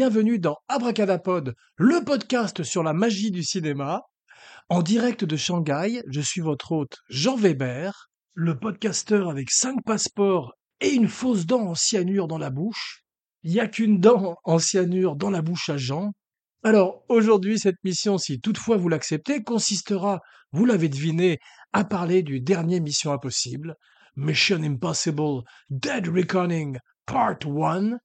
bienvenue dans Abracadapod, le podcast sur la magie du cinéma. En direct de Shanghai, je suis votre hôte Jean Weber, le podcasteur avec cinq passeports et une fausse dent en cyanure dans la bouche. Il n'y a qu'une dent en cyanure dans la bouche à Jean. Alors aujourd'hui, cette mission, si toutefois vous l'acceptez, consistera, vous l'avez deviné, à parler du dernier Mission Impossible, Mission Impossible Dead Reckoning Part 1,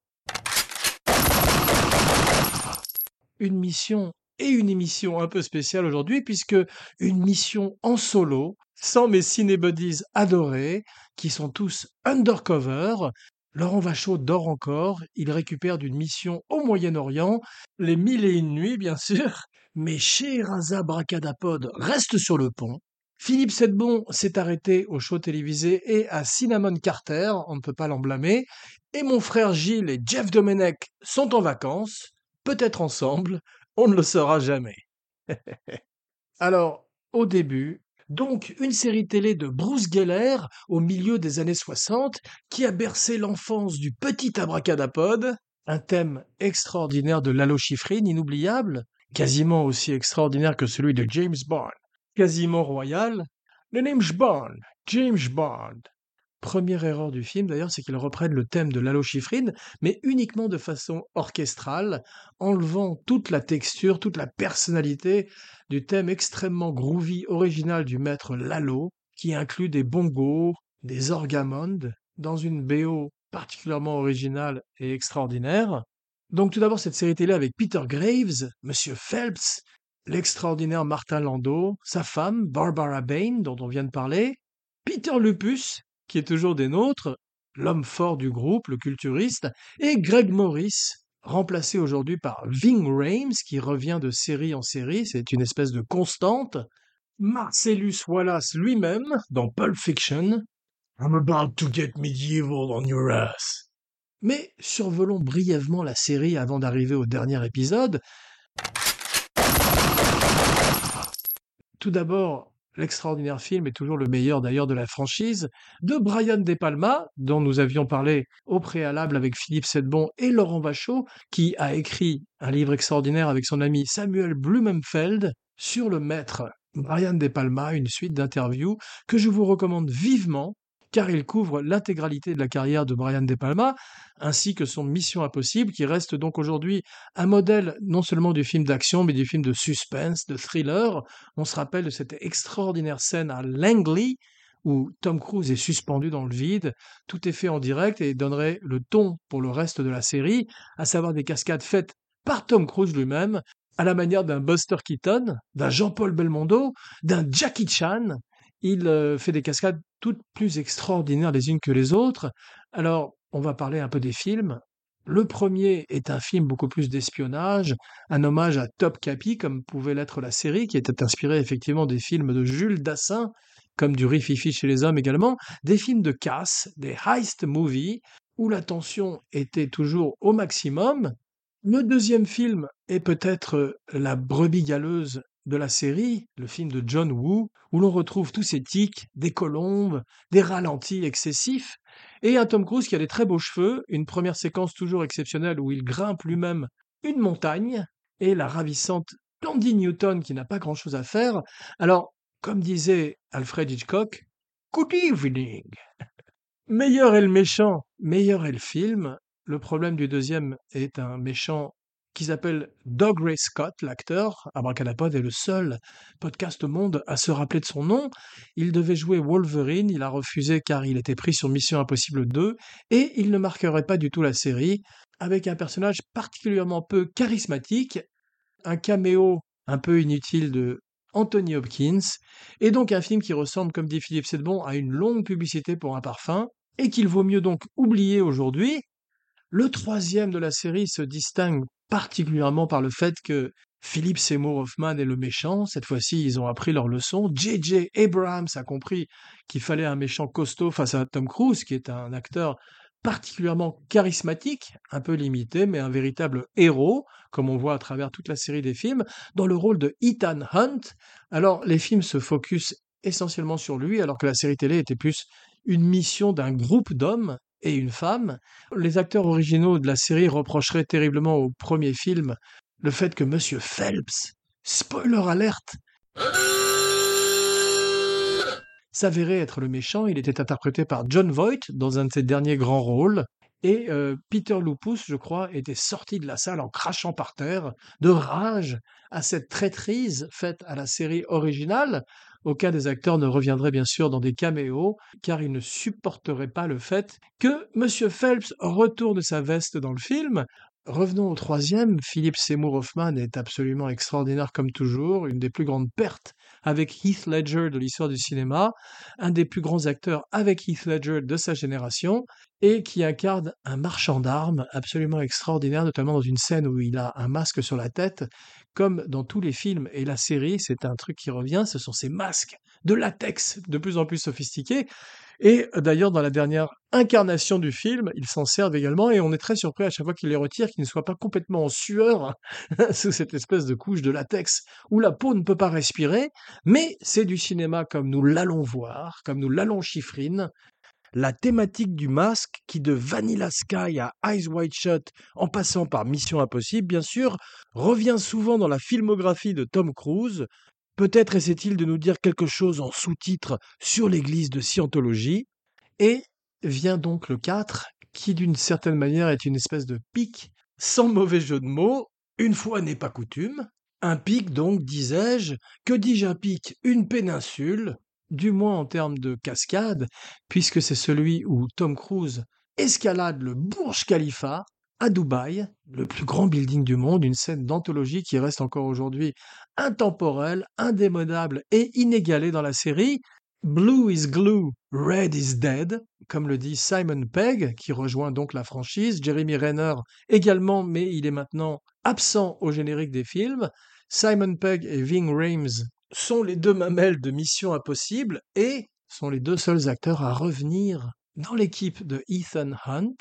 une mission et une émission un peu spéciale aujourd'hui, puisque une mission en solo, sans mes cinébuddies adorés, qui sont tous undercover. Laurent Vachaud dort encore, il récupère d'une mission au Moyen-Orient, les mille et une nuits bien sûr, mais Scheherazade Bracadapod reste sur le pont. Philippe Sedbon s'est arrêté au show télévisé et à Cinnamon Carter, on ne peut pas l'en blâmer, et mon frère Gilles et Jeff Domenech sont en vacances, peut-être ensemble, on ne le saura jamais. Alors, au début, donc une série télé de Bruce Geller au milieu des années 60 qui a bercé l'enfance du petit abracadapod, un thème extraordinaire de l'allochifrine inoubliable, quasiment aussi extraordinaire que celui de James Bond, quasiment royal, le James Bond, James Bond. Première erreur du film d'ailleurs, c'est qu'ils reprennent le thème de l'allochifrine, mais uniquement de façon orchestrale, enlevant toute la texture, toute la personnalité du thème extrêmement groovy original du maître Lalo, qui inclut des bongos, des orgamondes, dans une BO particulièrement originale et extraordinaire. Donc tout d'abord cette série télé avec Peter Graves, Monsieur Phelps, l'extraordinaire Martin Landau, sa femme Barbara Bain dont on vient de parler, Peter Lupus, qui est toujours des nôtres, l'homme fort du groupe, le culturiste, et Greg Morris, remplacé aujourd'hui par Ving Rhames, qui revient de série en série, c'est une espèce de constante, Marcellus Wallace lui-même, dans Pulp Fiction, I'm about to get medieval on your ass. Mais survolons brièvement la série avant d'arriver au dernier épisode. Tout d'abord, l'extraordinaire film est toujours le meilleur d'ailleurs de la franchise, de Brian De Palma, dont nous avions parlé au préalable avec Philippe Sedbon et Laurent Vachaud, qui a écrit un livre extraordinaire avec son ami Samuel Blumenfeld sur le maître Brian De Palma, une suite d'interviews que je vous recommande vivement car il couvre l'intégralité de la carrière de Brian De Palma, ainsi que son Mission Impossible, qui reste donc aujourd'hui un modèle non seulement du film d'action, mais du film de suspense, de thriller. On se rappelle de cette extraordinaire scène à Langley, où Tom Cruise est suspendu dans le vide. Tout est fait en direct et donnerait le ton pour le reste de la série, à savoir des cascades faites par Tom Cruise lui-même, à la manière d'un Buster Keaton, d'un Jean-Paul Belmondo, d'un Jackie Chan, il euh, fait des cascades toutes plus extraordinaires les unes que les autres. Alors, on va parler un peu des films. Le premier est un film beaucoup plus d'espionnage, un hommage à Top Capi, comme pouvait l'être la série, qui était inspirée effectivement des films de Jules Dassin, comme du Rififi chez les hommes également, des films de casse, des heist movies, où la tension était toujours au maximum. Le deuxième film est peut-être la brebis galeuse de la série, le film de John Woo, où l'on retrouve tous ces tics, des colombes, des ralentis excessifs, et un Tom Cruise qui a des très beaux cheveux, une première séquence toujours exceptionnelle où il grimpe lui-même une montagne, et la ravissante Tandy Newton qui n'a pas grand-chose à faire. Alors, comme disait Alfred Hitchcock, Good evening. meilleur est le méchant, meilleur est le film. Le problème du deuxième est un méchant qu'ils appellent Doug Ray Scott, l'acteur. Abracadapod est le seul podcast au monde à se rappeler de son nom. Il devait jouer Wolverine, il a refusé car il était pris sur Mission Impossible 2, et il ne marquerait pas du tout la série, avec un personnage particulièrement peu charismatique, un caméo un peu inutile de Anthony Hopkins, et donc un film qui ressemble, comme dit Philippe Sedbon, à une longue publicité pour un parfum, et qu'il vaut mieux donc oublier aujourd'hui. Le troisième de la série se distingue particulièrement par le fait que Philippe Seymour Hoffman est le méchant. Cette fois-ci, ils ont appris leur leçon. J.J. Abrams a compris qu'il fallait un méchant costaud face à Tom Cruise, qui est un acteur particulièrement charismatique, un peu limité, mais un véritable héros, comme on voit à travers toute la série des films, dans le rôle de Ethan Hunt. Alors, les films se focus essentiellement sur lui, alors que la série télé était plus une mission d'un groupe d'hommes et une femme. Les acteurs originaux de la série reprocheraient terriblement au premier film le fait que Monsieur Phelps, spoiler alerte, s'avérait être le méchant. Il était interprété par John Voight dans un de ses derniers grands rôles. Et euh, Peter Lupus, je crois, était sorti de la salle en crachant par terre, de rage à cette traîtrise faite à la série originale. Aucun des acteurs ne reviendrait bien sûr dans des caméos, car il ne supporterait pas le fait que M. Phelps retourne sa veste dans le film. Revenons au troisième, Philippe Seymour Hoffman est absolument extraordinaire comme toujours, une des plus grandes pertes avec Heath Ledger de l'histoire du cinéma, un des plus grands acteurs avec Heath Ledger de sa génération, et qui incarne un marchand d'armes absolument extraordinaire, notamment dans une scène où il a un masque sur la tête, comme dans tous les films et la série, c'est un truc qui revient, ce sont ces masques de latex de plus en plus sophistiqués. Et d'ailleurs, dans la dernière incarnation du film, ils s'en servent également et on est très surpris à chaque fois qu'ils les retirent qu'ils ne soient pas complètement en sueur sous cette espèce de couche de latex où la peau ne peut pas respirer. Mais c'est du cinéma comme nous l'allons voir, comme nous l'allons chiffrine. La thématique du masque, qui de Vanilla Sky à Eyes Wide Shut, en passant par Mission Impossible, bien sûr, revient souvent dans la filmographie de Tom Cruise, Peut-être essaie-t-il de nous dire quelque chose en sous-titre sur l'église de Scientologie. Et vient donc le 4, qui d'une certaine manière est une espèce de pic, sans mauvais jeu de mots, une fois n'est pas coutume. Un pic donc, disais-je, que dis-je un pic? Une péninsule, du moins en termes de cascade, puisque c'est celui où Tom Cruise escalade le Burj Khalifa, à Dubaï, le plus grand building du monde, une scène d'anthologie qui reste encore aujourd'hui intemporelle, indémodable et inégalée dans la série. Blue is glue, red is dead, comme le dit Simon Pegg, qui rejoint donc la franchise. Jeremy Renner également, mais il est maintenant absent au générique des films. Simon Pegg et Ving Rhames sont les deux mamelles de Mission Impossible et sont les deux seuls acteurs à revenir dans l'équipe de Ethan Hunt.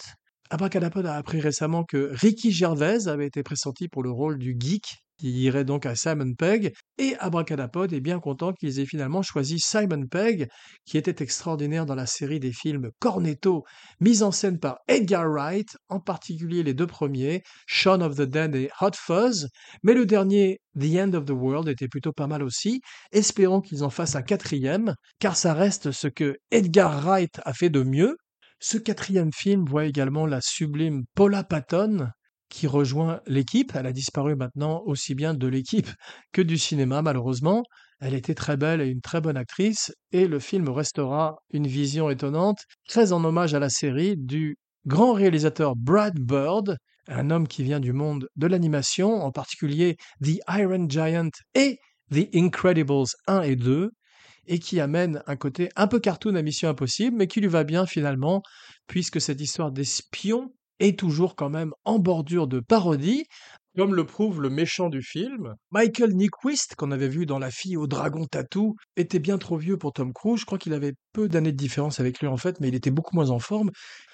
Abracadapod a appris récemment que Ricky Gervais avait été pressenti pour le rôle du geek, qui irait donc à Simon Pegg, et Abracadapod est bien content qu'ils aient finalement choisi Simon Pegg, qui était extraordinaire dans la série des films Cornetto, mise en scène par Edgar Wright, en particulier les deux premiers, Shaun of the Dead et Hot Fuzz, mais le dernier, The End of the World, était plutôt pas mal aussi. Espérons qu'ils en fassent un quatrième, car ça reste ce que Edgar Wright a fait de mieux, ce quatrième film voit également la sublime Paula Patton, qui rejoint l'équipe. Elle a disparu maintenant aussi bien de l'équipe que du cinéma, malheureusement. Elle était très belle et une très bonne actrice, et le film restera une vision étonnante, très en hommage à la série du grand réalisateur Brad Bird, un homme qui vient du monde de l'animation, en particulier The Iron Giant et The Incredibles 1 et 2, et qui amène un côté un peu cartoon à Mission Impossible, mais qui lui va bien finalement, puisque cette histoire d'espion est toujours quand même en bordure de parodie, comme le prouve le méchant du film. Michael Nyquist, qu'on avait vu dans La fille au dragon tatou, était bien trop vieux pour Tom Cruise. Je crois qu'il avait peu d'années de différence avec lui en fait, mais il était beaucoup moins en forme.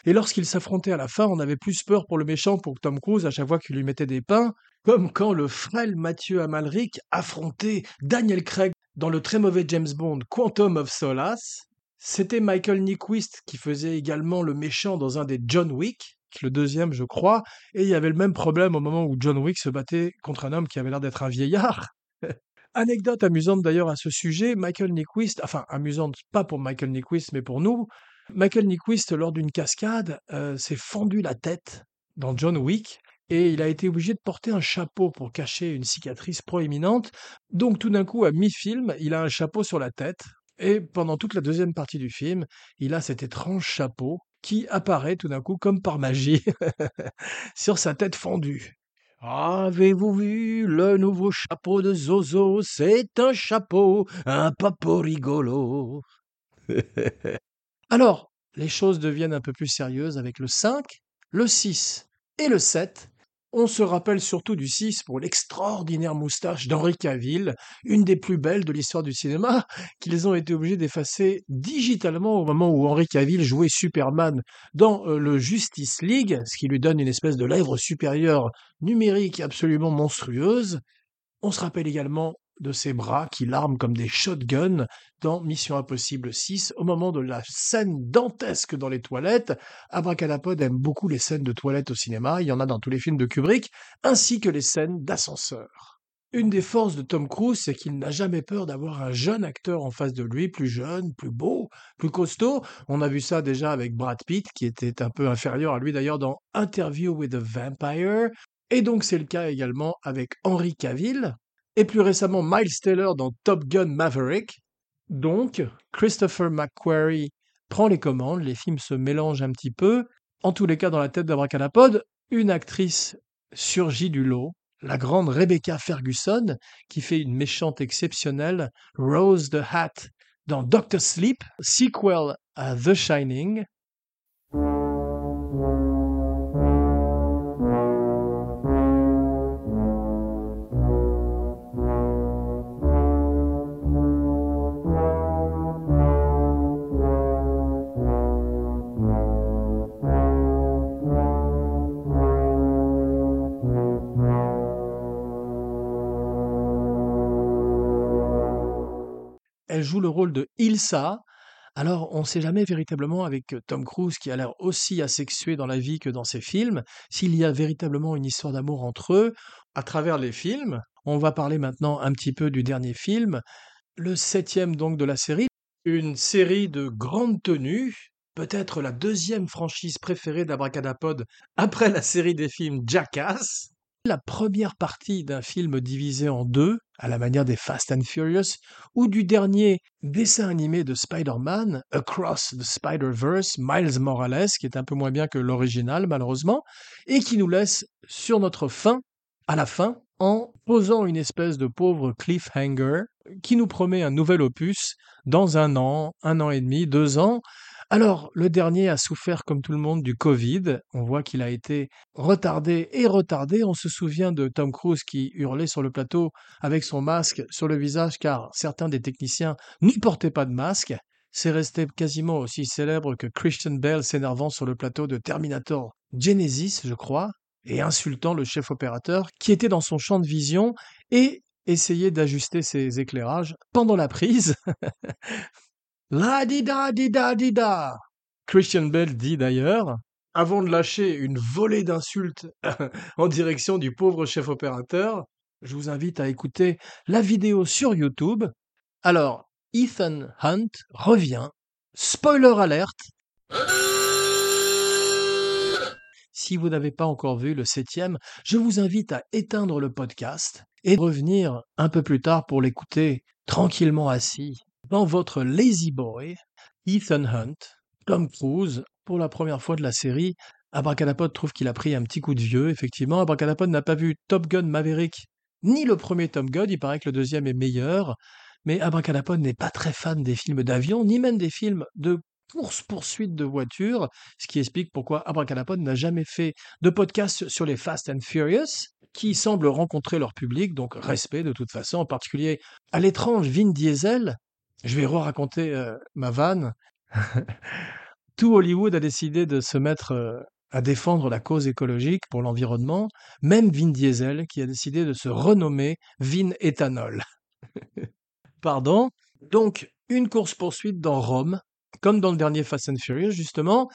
Et lorsqu'ils s'affrontaient à la fin, on avait plus peur pour le méchant pour Tom Cruise à chaque fois qu'il lui mettait des pains, comme quand le frêle Mathieu Amalric affrontait Daniel Craig dans le très mauvais James Bond Quantum of Solace. C'était Michael Nyquist qui faisait également le méchant dans un des John Wick, le deuxième je crois, et il y avait le même problème au moment où John Wick se battait contre un homme qui avait l'air d'être un vieillard. Anecdote amusante d'ailleurs à ce sujet, Michael Nyquist, enfin amusante pas pour Michael Nyquist mais pour nous, Michael Nyquist lors d'une cascade euh, s'est fendu la tête dans John Wick et il a été obligé de porter un chapeau pour cacher une cicatrice proéminente. Donc tout d'un coup, à mi-film, il a un chapeau sur la tête, et pendant toute la deuxième partie du film, il a cet étrange chapeau qui apparaît tout d'un coup comme par magie sur sa tête fendue. Avez-vous vu le nouveau chapeau de Zozo? C'est un chapeau, un papo rigolo. Alors, les choses deviennent un peu plus sérieuses avec le 5, le 6 et le 7, On se rappelle surtout du 6 pour l'extraordinaire moustache d'Henri Cavill, une des plus belles de l'histoire du cinéma, qu'ils ont été obligés d'effacer digitalement au moment où Henri Cavill jouait Superman dans euh, le Justice League, ce qui lui donne une espèce de lèvre supérieure numérique absolument monstrueuse. On se rappelle également de ses bras qui larment comme des shotguns dans Mission Impossible 6 au moment de la scène dantesque dans les toilettes. Abracadapod aime beaucoup les scènes de toilettes au cinéma, il y en a dans tous les films de Kubrick, ainsi que les scènes d'ascenseur. Une des forces de Tom Cruise, c'est qu'il n'a jamais peur d'avoir un jeune acteur en face de lui, plus jeune, plus beau, plus costaud. On a vu ça déjà avec Brad Pitt, qui était un peu inférieur à lui d'ailleurs dans Interview with a Vampire. Et donc c'est le cas également avec Henry Cavill, et plus récemment Miles Taylor dans Top Gun Maverick. Donc, Christopher McQuarrie prend les commandes, les films se mélangent un petit peu. En tous les cas, dans la tête d'Abracadapod, une actrice surgit du lot, la grande Rebecca Ferguson, qui fait une méchante exceptionnelle, Rose the Hat, dans Doctor Sleep, sequel à The Shining. Elle joue le rôle de Ilsa. Alors, on ne sait jamais véritablement avec Tom Cruise, qui a l'air aussi asexué dans la vie que dans ses films, s'il y a véritablement une histoire d'amour entre eux à travers les films. On va parler maintenant un petit peu du dernier film, le septième donc de la série, une série de grande tenue, peut-être la deuxième franchise préférée d'Abracadapod après la série des films Jackass la première partie d'un film divisé en deux, à la manière des Fast and Furious, ou du dernier dessin animé de Spider-Man, Across the Spider-Verse, Miles Morales, qui est un peu moins bien que l'original malheureusement, et qui nous laisse sur notre fin, à la fin, en posant une espèce de pauvre cliffhanger qui nous promet un nouvel opus dans un an, un an et demi, deux ans, alors, le dernier a souffert, comme tout le monde, du Covid. On voit qu'il a été retardé et retardé. On se souvient de Tom Cruise qui hurlait sur le plateau avec son masque sur le visage car certains des techniciens n'y portaient pas de masque. C'est resté quasiment aussi célèbre que Christian Bale s'énervant sur le plateau de Terminator Genesis, je crois, et insultant le chef opérateur qui était dans son champ de vision et essayait d'ajuster ses éclairages pendant la prise. La di da di da di da. Christian Bell dit d'ailleurs, avant de lâcher une volée d'insultes en direction du pauvre chef opérateur, je vous invite à écouter la vidéo sur YouTube. Alors, Ethan Hunt revient. Spoiler alerte. Si vous n'avez pas encore vu le septième, je vous invite à éteindre le podcast et revenir un peu plus tard pour l'écouter tranquillement assis dans votre Lazy Boy, Ethan Hunt, Tom Cruise, pour la première fois de la série, Abracadapod trouve qu'il a pris un petit coup de vieux, effectivement. Abracadapod n'a pas vu Top Gun Maverick, ni le premier Top Gun, il paraît que le deuxième est meilleur, mais Abracadapod n'est pas très fan des films d'avion, ni même des films de course-poursuite de voitures, ce qui explique pourquoi Abracadapod n'a jamais fait de podcast sur les Fast and Furious, qui semblent rencontrer leur public, donc respect de toute façon, en particulier à l'étrange Vin Diesel, je vais re-raconter euh, ma vanne. Tout Hollywood a décidé de se mettre euh, à défendre la cause écologique pour l'environnement, même Vin Diesel qui a décidé de se renommer Vin Ethanol. Pardon. Donc, une course-poursuite dans Rome, comme dans le dernier Fast and Furious, justement.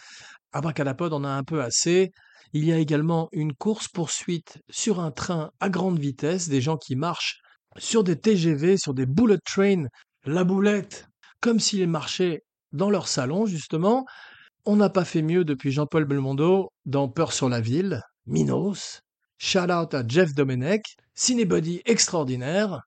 Abracadapod en a un peu assez. Il y a également une course-poursuite sur un train à grande vitesse, des gens qui marchent sur des TGV, sur des bullet trains la boulette, comme s'ils marchaient dans leur salon, justement. On n'a pas fait mieux depuis Jean-Paul Belmondo dans Peur sur la ville, Minos. Shout out à Jeff Domenech, cinébody extraordinaire.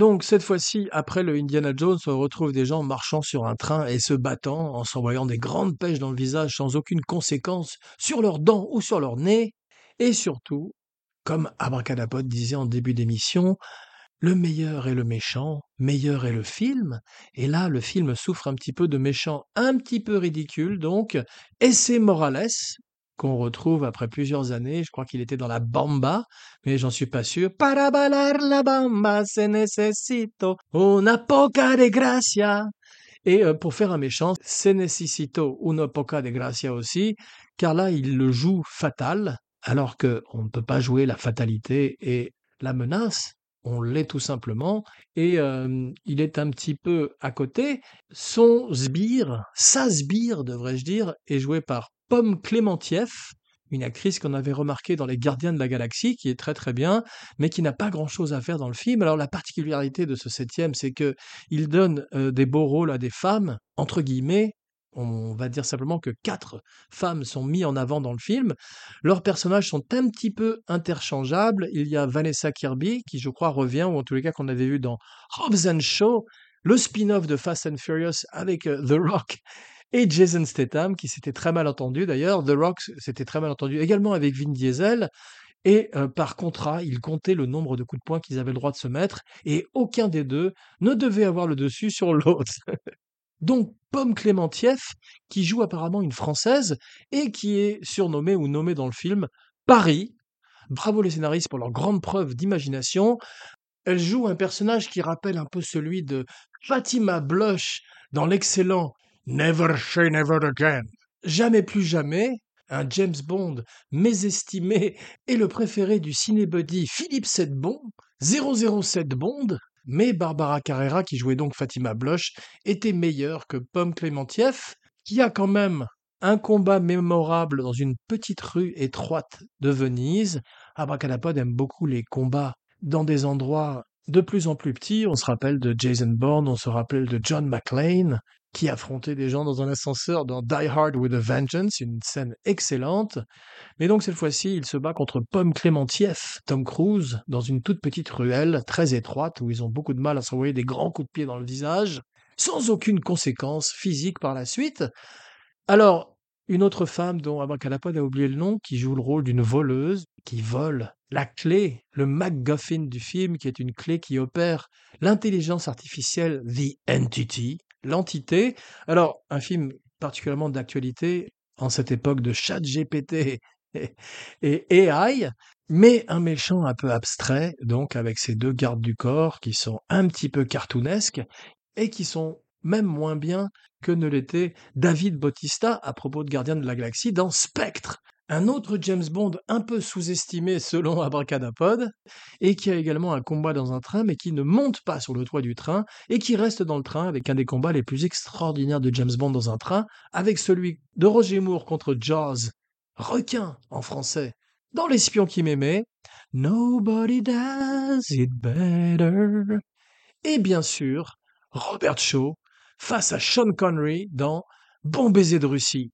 Donc cette fois-ci, après le Indiana Jones, on retrouve des gens marchant sur un train et se battant en s'envoyant des grandes pêches dans le visage sans aucune conséquence sur leurs dents ou sur leur nez. Et surtout, comme Abracadapod disait en début d'émission, le meilleur est le méchant, meilleur est le film. Et là, le film souffre un petit peu de méchant un petit peu ridicule, donc, et c'est Morales, qu'on retrouve après plusieurs années. Je crois qu'il était dans la bamba, mais j'en suis pas sûr. Para bailar la bamba se necesito una poca de gracia. Et euh, pour faire un méchant, se necesito una poca de gracia aussi, car là, il le joue fatal, alors que on ne peut pas jouer la fatalité et la menace. On l'est tout simplement, et euh, il est un petit peu à côté. Son sbire, sa sbire devrais-je dire, est joué par Pomme Clémentieff, une actrice qu'on avait remarquée dans Les Gardiens de la Galaxie, qui est très très bien, mais qui n'a pas grand-chose à faire dans le film. Alors la particularité de ce septième, c'est que il donne euh, des beaux rôles à des femmes, entre guillemets. On va dire simplement que quatre femmes sont mises en avant dans le film. Leurs personnages sont un petit peu interchangeables. Il y a Vanessa Kirby, qui je crois revient, ou en tous les cas qu'on avait vu dans Hobbs and Shaw, le spin-off de Fast and Furious avec euh, The Rock et Jason Statham, qui s'était très mal entendu d'ailleurs. The Rock s'était très mal entendu également avec Vin Diesel. Et euh, par contrat, ils comptaient le nombre de coups de poing qu'ils avaient le droit de se mettre, et aucun des deux ne devait avoir le dessus sur l'autre. Donc Pomme Clémentieff, qui joue apparemment une Française, et qui est surnommée ou nommée dans le film Paris. Bravo les scénaristes pour leur grande preuve d'imagination. Elle joue un personnage qui rappelle un peu celui de Fatima Blush dans l'excellent Never say never again. Jamais plus jamais, un James Bond mésestimé et le préféré du cinébuddy Philippe Sedbon, 007 Bond, mais Barbara Carrera, qui jouait donc Fatima Bloch, était meilleure que Pomme Clémentieff, qui a quand même un combat mémorable dans une petite rue étroite de Venise. Abracadapod aime beaucoup les combats dans des endroits de plus en plus petits. On se rappelle de Jason Bourne, on se rappelle de John McClane, qui affrontait des gens dans un ascenseur dans Die Hard with a Vengeance, une scène excellente. Mais donc cette fois-ci, il se bat contre Pomme Clémentieff, Tom Cruise, dans une toute petite ruelle très étroite où ils ont beaucoup de mal à s'envoyer des grands coups de pied dans le visage, sans aucune conséquence physique par la suite. Alors, une autre femme dont Abracadapod a oublié le nom, qui joue le rôle d'une voleuse, qui vole la clé, le MacGuffin du film, qui est une clé qui opère l'intelligence artificielle The Entity, L'entité. Alors, un film particulièrement d'actualité en cette époque de chat GPT et, AI, mais un méchant un peu abstrait, donc avec ces deux gardes du corps qui sont un petit peu cartoonesques et qui sont même moins bien que ne l'était David Bautista à propos de Gardien de la Galaxie dans Spectre, un autre James Bond un peu sous-estimé selon Abracadapod, et qui a également un combat dans un train, mais qui ne monte pas sur le toit du train, et qui reste dans le train avec un des combats les plus extraordinaires de James Bond dans un train, avec celui de Roger Moore contre Jaws, requin en français, dans L'espion qui m'aimait, Nobody does it better, et bien sûr, Robert Shaw face à Sean Connery dans Bon baiser de Russie,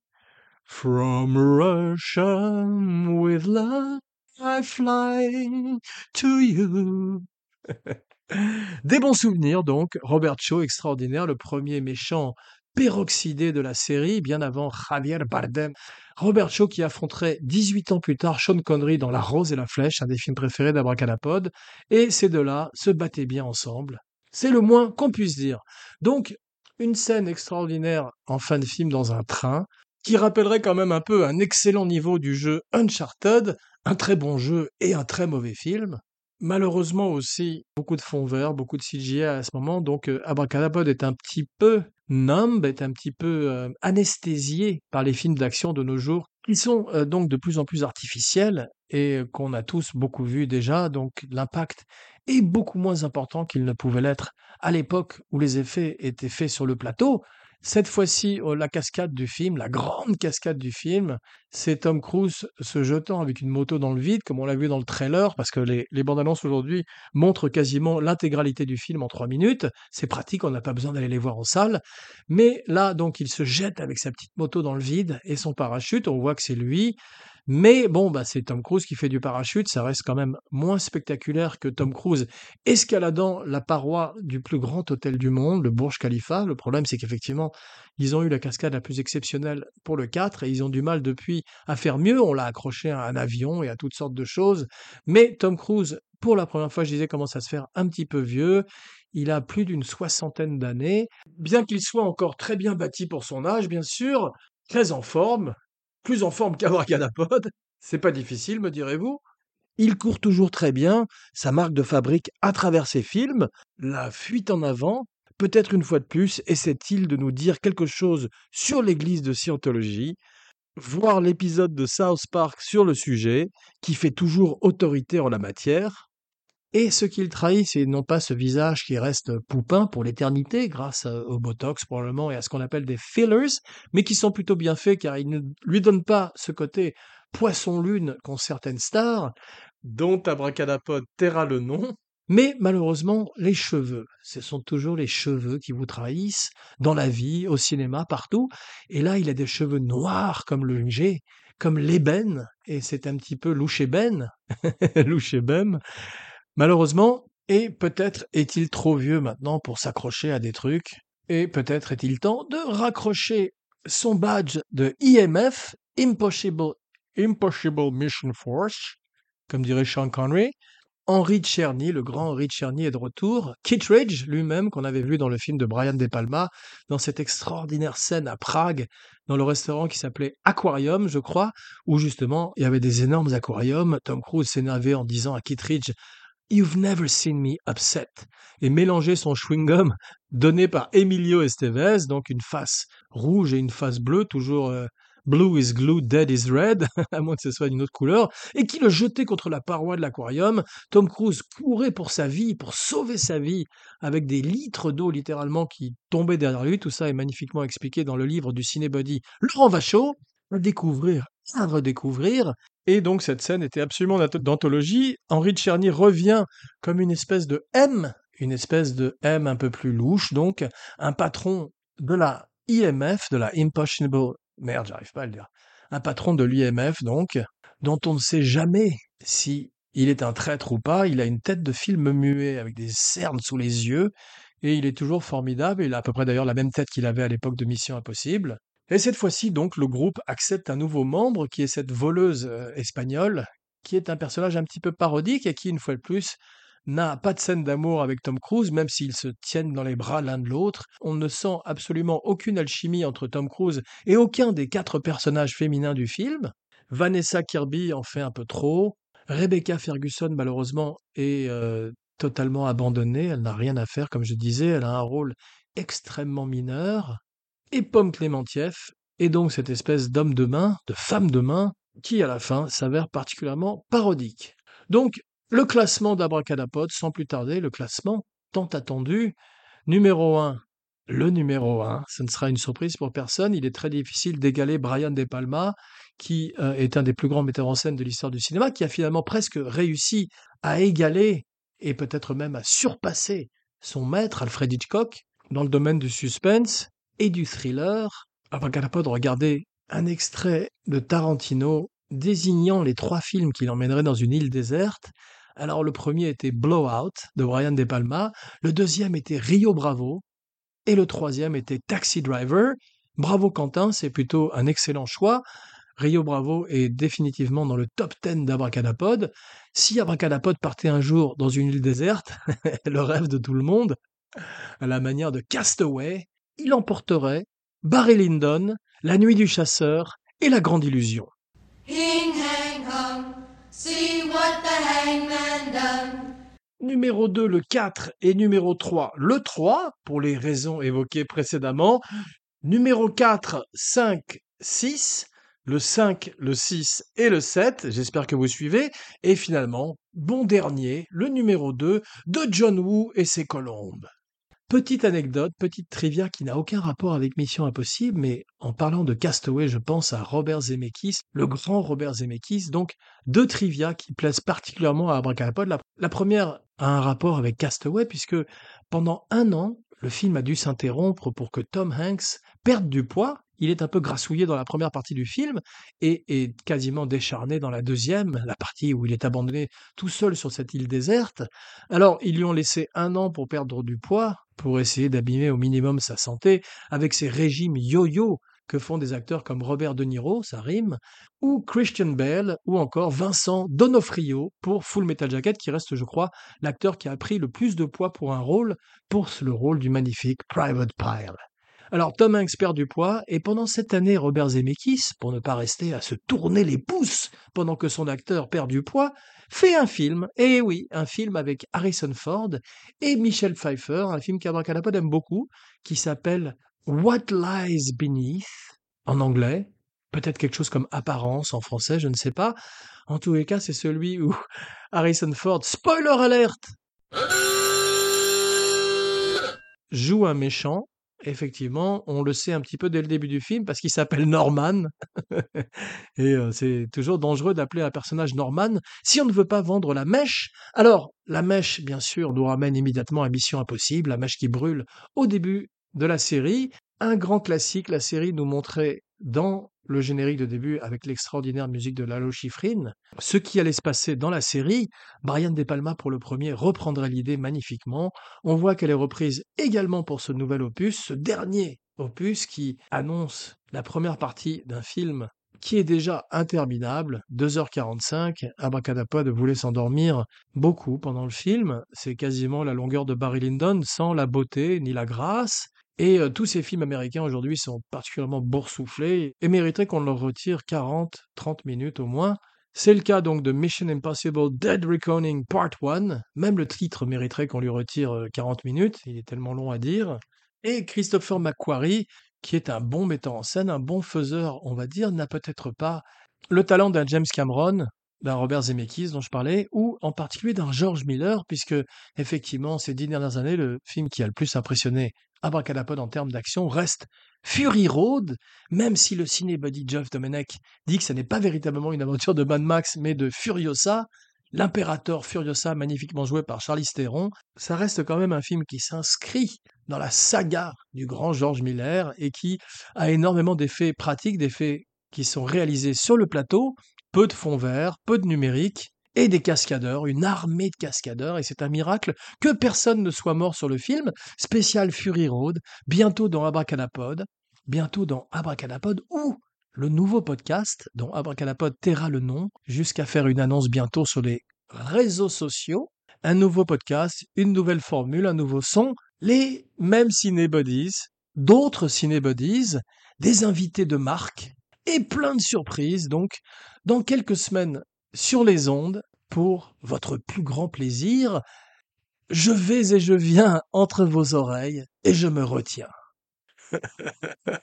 From Russia with love I fly to you. Des bons souvenirs donc, Robert Shaw extraordinaire, le premier méchant peroxydé de la série, bien avant Javier Bardem. Robert Shaw qui affronterait 18 ans plus tard Sean Connery dans La Rose et la Flèche, un des films préférés d'Abracadapod, et ces deux-là se battaient bien ensemble. C'est le moins qu'on puisse dire. Donc, une scène extraordinaire en fin de film dans un train, qui rappellerait quand même un peu un excellent niveau du jeu Uncharted, un très bon jeu et un très mauvais film. Malheureusement aussi, beaucoup de fonds verts, beaucoup de CGI à ce moment, donc euh, Abracadabra est un petit peu numb, est un petit peu euh, anesthésié par les films d'action de nos jours, qui sont euh, donc de plus en plus artificiels et qu'on a tous beaucoup vu déjà, donc l'impact est beaucoup moins important qu'il ne pouvait l'être à l'époque où les effets étaient faits sur le plateau, cette fois-ci, oh, la cascade du film, la grande cascade du film, c'est Tom Cruise se jetant avec une moto dans le vide, comme on l'a vu dans le trailer, parce que les, les bandes annonces aujourd'hui montrent quasiment l'intégralité du film en trois minutes. C'est pratique, on n'a pas besoin d'aller les voir en salle. Mais là, donc, il se jette avec sa petite moto dans le vide et son parachute, on voit que c'est lui. Mais bon, bah, c'est Tom Cruise qui fait du parachute, ça reste quand même moins spectaculaire que Tom Cruise escaladant la paroi du plus grand hôtel du monde, le Burj Khalifa. Le problème, c'est qu'effectivement, ils ont eu la cascade la plus exceptionnelle pour le 4 et ils ont du mal depuis à faire mieux. On l'a accroché à un avion et à toutes sortes de choses. Mais Tom Cruise, pour la première fois, je disais, commence à se faire un petit peu vieux. Il a plus d'une soixantaine d'années. Bien qu'il soit encore très bien bâti pour son âge, bien sûr, très en forme, plus en forme qu'Abracadapod. C'est pas difficile, me direz-vous. Il court toujours très bien, sa marque de fabrique à travers ses films, la fuite en avant, peut-être une fois de plus, essaie-t-il de nous dire quelque chose sur l'église de Scientologie, voir l'épisode de South Park sur le sujet, qui fait toujours autorité en la matière, et ce qu'il trahit, c'est non pas ce visage qui reste poupin pour l'éternité, grâce au Botox probablement et à ce qu'on appelle des fillers, mais qui sont plutôt bien faits car ils ne lui donnent pas ce côté poisson-lune qu'ont certaines stars, dont Abracadapod taira le nom. Mais malheureusement, les cheveux, ce sont toujours les cheveux qui vous trahissent dans la vie, au cinéma, partout. Et là, il a des cheveux noirs comme le G, comme l'ébène, et c'est un petit peu louchébène, louchébème, Malheureusement, et peut-être est-il trop vieux maintenant pour s'accrocher à des trucs, et peut-être est-il temps de raccrocher son badge de IMF, Impossible, Mission Force, comme dirait Sean Connery. Henry Czerny, le grand Henry Czerny est de retour. Kittredge lui-même, qu'on avait vu dans le film de Brian De Palma, dans cette extraordinaire scène à Prague, dans le restaurant qui s'appelait Aquarium, je crois, où justement il y avait des énormes aquariums. Tom Cruise s'énervait en disant à Kittredge You've never seen me upset et mélanger son chewing-gum donné par Emilio Estevez, donc une face rouge et une face bleue, toujours euh, blue is glue, dead is red, à moins que ce soit d'une autre couleur, et qui le jetait contre la paroi de l'aquarium. Tom Cruise courait pour sa vie, pour sauver sa vie, avec des litres d'eau littéralement qui tombaient derrière lui. Tout ça est magnifiquement expliqué dans le livre du cinébody Laurent Vachaud. À découvrir, à redécouvrir. Et donc cette scène était absolument d'anthologie. Henri Czerny revient comme une espèce de M, une espèce de M un peu plus louche, donc un patron de la IMF, de la Impossible... Merde, j'arrive pas à le dire. Un patron de l'IMF, donc, dont on ne sait jamais si il est un traître ou pas. Il a une tête de film muet avec des cernes sous les yeux. Et il est toujours formidable. Il a à peu près d'ailleurs la même tête qu'il avait à l'époque de Mission Impossible. Et cette fois-ci, donc, le groupe accepte un nouveau membre qui est cette voleuse euh, espagnole, qui est un personnage un petit peu parodique et qui, une fois de plus, n'a pas de scène d'amour avec Tom Cruise, même s'ils se tiennent dans les bras l'un de l'autre. On ne sent absolument aucune alchimie entre Tom Cruise et aucun des quatre personnages féminins du film. Vanessa Kirby en fait un peu trop. Rebecca Ferguson, malheureusement, est euh, totalement abandonnée. Elle n'a rien à faire, comme je disais. Elle a un rôle extrêmement mineur et Pomme Clémentieff, et donc cette espèce d'homme de main, de femme de main, qui à la fin s'avère particulièrement parodique. Donc, le classement d'Abracadapod, sans plus tarder, le classement tant attendu, numéro 1, le numéro 1, ce ne sera une surprise pour personne, il est très difficile d'égaler Brian De Palma, qui euh, est un des plus grands metteurs en scène de l'histoire du cinéma, qui a finalement presque réussi à égaler et peut-être même à surpasser son maître, Alfred Hitchcock, dans le domaine du suspense, et du thriller, de regarder un extrait de Tarantino désignant les trois films qu'il emmènerait dans une île déserte. Alors le premier était Blowout de Brian De Palma, le deuxième était Rio Bravo et le troisième était Taxi Driver. Bravo Quentin, c'est plutôt un excellent choix. Rio Bravo est définitivement dans le top 10 d'Abracadapod. Si Abracadapod partait un jour dans une île déserte, le rêve de tout le monde, à la manière de Castaway, il emporterait Barry Lyndon, La Nuit du Chasseur et La Grande Illusion. Numéro 2, le 4 et numéro 3, le 3, pour les raisons évoquées précédemment. Numéro 4, 5, 6, le 5, le 6 et le 7, j'espère que vous suivez. Et finalement, bon dernier, le numéro 2 de John Woo et ses colombes. Petite anecdote, petite trivia qui n'a aucun rapport avec Mission Impossible, mais en parlant de Castaway, je pense à Robert Zemeckis, le grand Robert Zemeckis. Donc, deux trivia qui plaisent particulièrement à Abracadapod. La, la première a un rapport avec Castaway, puisque pendant un an, le film a dû s'interrompre pour que Tom Hanks perde du poids. Il est un peu grassouillé dans la première partie du film et est quasiment décharné dans la deuxième, la partie où il est abandonné tout seul sur cette île déserte. Alors, ils lui ont laissé un an pour perdre du poids, pour essayer d'abîmer au minimum sa santé, avec ses régimes yo-yo que font des acteurs comme Robert De Niro, ça rime, ou Christian Bale, ou encore Vincent Donofrio pour Full Metal Jacket, qui reste, je crois, l'acteur qui a pris le plus de poids pour un rôle, pour le rôle du magnifique Private Pile. Alors Tom Hanks perd du poids, et pendant cette année, Robert Zemeckis, pour ne pas rester à se tourner les pouces pendant que son acteur perd du poids, fait un film, et oui, un film avec Harrison Ford et Michelle Pfeiffer, un film qu'Abracadapod aime beaucoup, qui s'appelle What Lies Beneath, en anglais, peut-être quelque chose comme Apparence en français, je ne sais pas. En tous les cas, c'est celui où Harrison Ford, spoiler alert, joue un méchant. Effectivement, on le sait un petit peu dès le début du film parce qu'il s'appelle Norman. Et c'est toujours dangereux d'appeler un personnage Norman si on ne veut pas vendre la mèche. Alors, la mèche, bien sûr, nous ramène immédiatement à Mission Impossible, la mèche qui brûle au début de la série. Un grand classique, la série nous montrait dans le générique de début avec l'extraordinaire musique de Lalo Schifrin, ce qui allait se passer dans la série. Brian De Palma pour le premier reprendrait l'idée magnifiquement. On voit qu'elle est reprise également pour ce nouvel opus, ce dernier opus qui annonce la première partie d'un film qui est déjà interminable, 2h45, Abracadapod voulait s'endormir beaucoup pendant le film, c'est quasiment la longueur de Barry Lyndon sans la beauté ni la grâce, et tous ces films américains aujourd'hui sont particulièrement boursouflés et mériteraient qu'on leur retire 40, 30 minutes au moins. C'est le cas donc de Mission Impossible Dead Reckoning Part 1. Même le titre mériterait qu'on lui retire 40 minutes, il est tellement long à dire. Et Christopher McQuarrie, qui est un bon metteur en scène, un bon faiseur, on va dire, n'a peut-être pas le talent d'un James Cameron, d'un Robert Zemeckis dont je parlais, ou en particulier d'un George Miller, puisque effectivement ces dix dernières années, le film qui a le plus impressionné Abracadapod en termes d'action reste Fury Road, même si le cinébuddy Jeff Domenech dit que ce n'est pas véritablement une aventure de Mad Max, mais de Furiosa, l'impérateur Furiosa magnifiquement joué par Charlie Theron, ça reste quand même un film qui s'inscrit dans la saga du grand George Miller et qui a énormément d'effets pratiques, d'effets qui sont réalisés sur le plateau, peu de fond vert, peu de numérique, et des cascadeurs, une armée de cascadeurs, et c'est un miracle que personne ne soit mort sur le film. Spécial Fury Road, bientôt dans Abracadapod, bientôt dans Abracadapod, ou le nouveau podcast dont Abracadapod taira le nom, jusqu'à faire une annonce bientôt sur les réseaux sociaux. Un nouveau podcast, une nouvelle formule, un nouveau son, les mêmes cinébodies, d'autres cinébodies, des invités de marque, et plein de surprises. Donc, dans quelques semaines, sur les ondes pour votre plus grand plaisir. Je vais et je viens entre vos oreilles et je me retiens.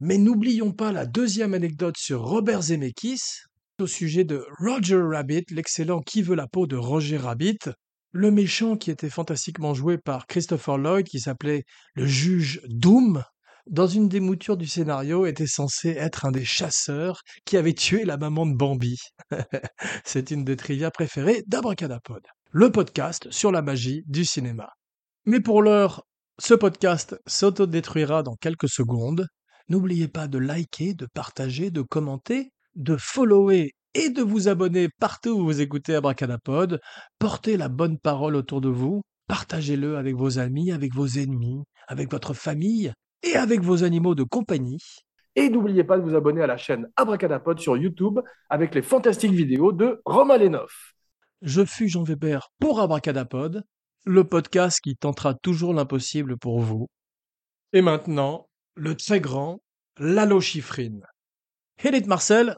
Mais n'oublions pas la deuxième anecdote sur Robert Zemeckis au sujet de Roger Rabbit, l'excellent Qui veut la peau de Roger Rabbit, le méchant qui était fantastiquement joué par Christopher Lloyd qui s'appelait le juge Doom, dans une des moutures du scénario, était censé être un des chasseurs qui avait tué la maman de Bambi. C'est une des trivias préférées d'Abracadapod, le podcast sur la magie du cinéma. Mais pour l'heure, ce podcast s'autodétruira dans quelques secondes. N'oubliez pas de liker, de partager, de commenter, de follower et de vous abonner partout où vous écoutez Abracadapod. Portez la bonne parole autour de vous. Partagez-le avec vos amis, avec vos ennemis, avec votre famille, et avec vos animaux de compagnie. Et n'oubliez pas de vous abonner à la chaîne Abracadapod sur YouTube avec les fantastiques vidéos de Romain Lenoff. Je fus Jean Weber pour Abracadapod, le podcast qui tentera toujours l'impossible pour vous. Et maintenant, le très grand Lalo Chiffrine. Hit it Marcel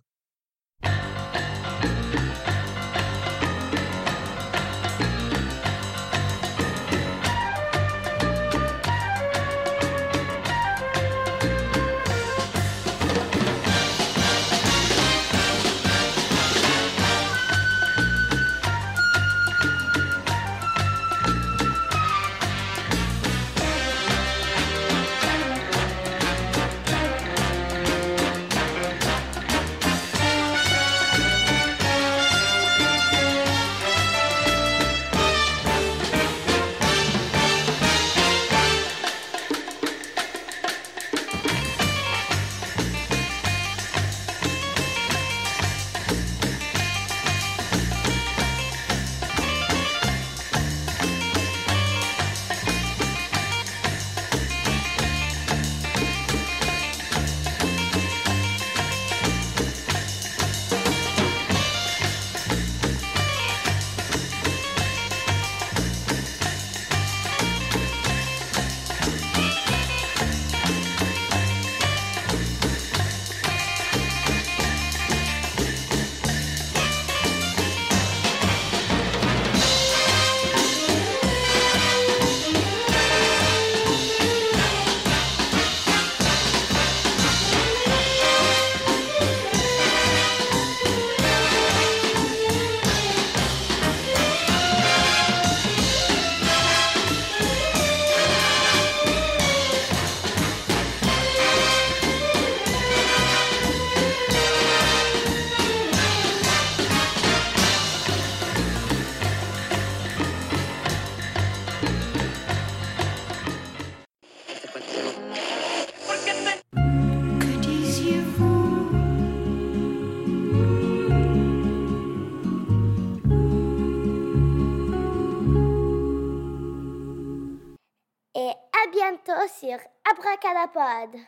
À bientôt sur Abracadapod.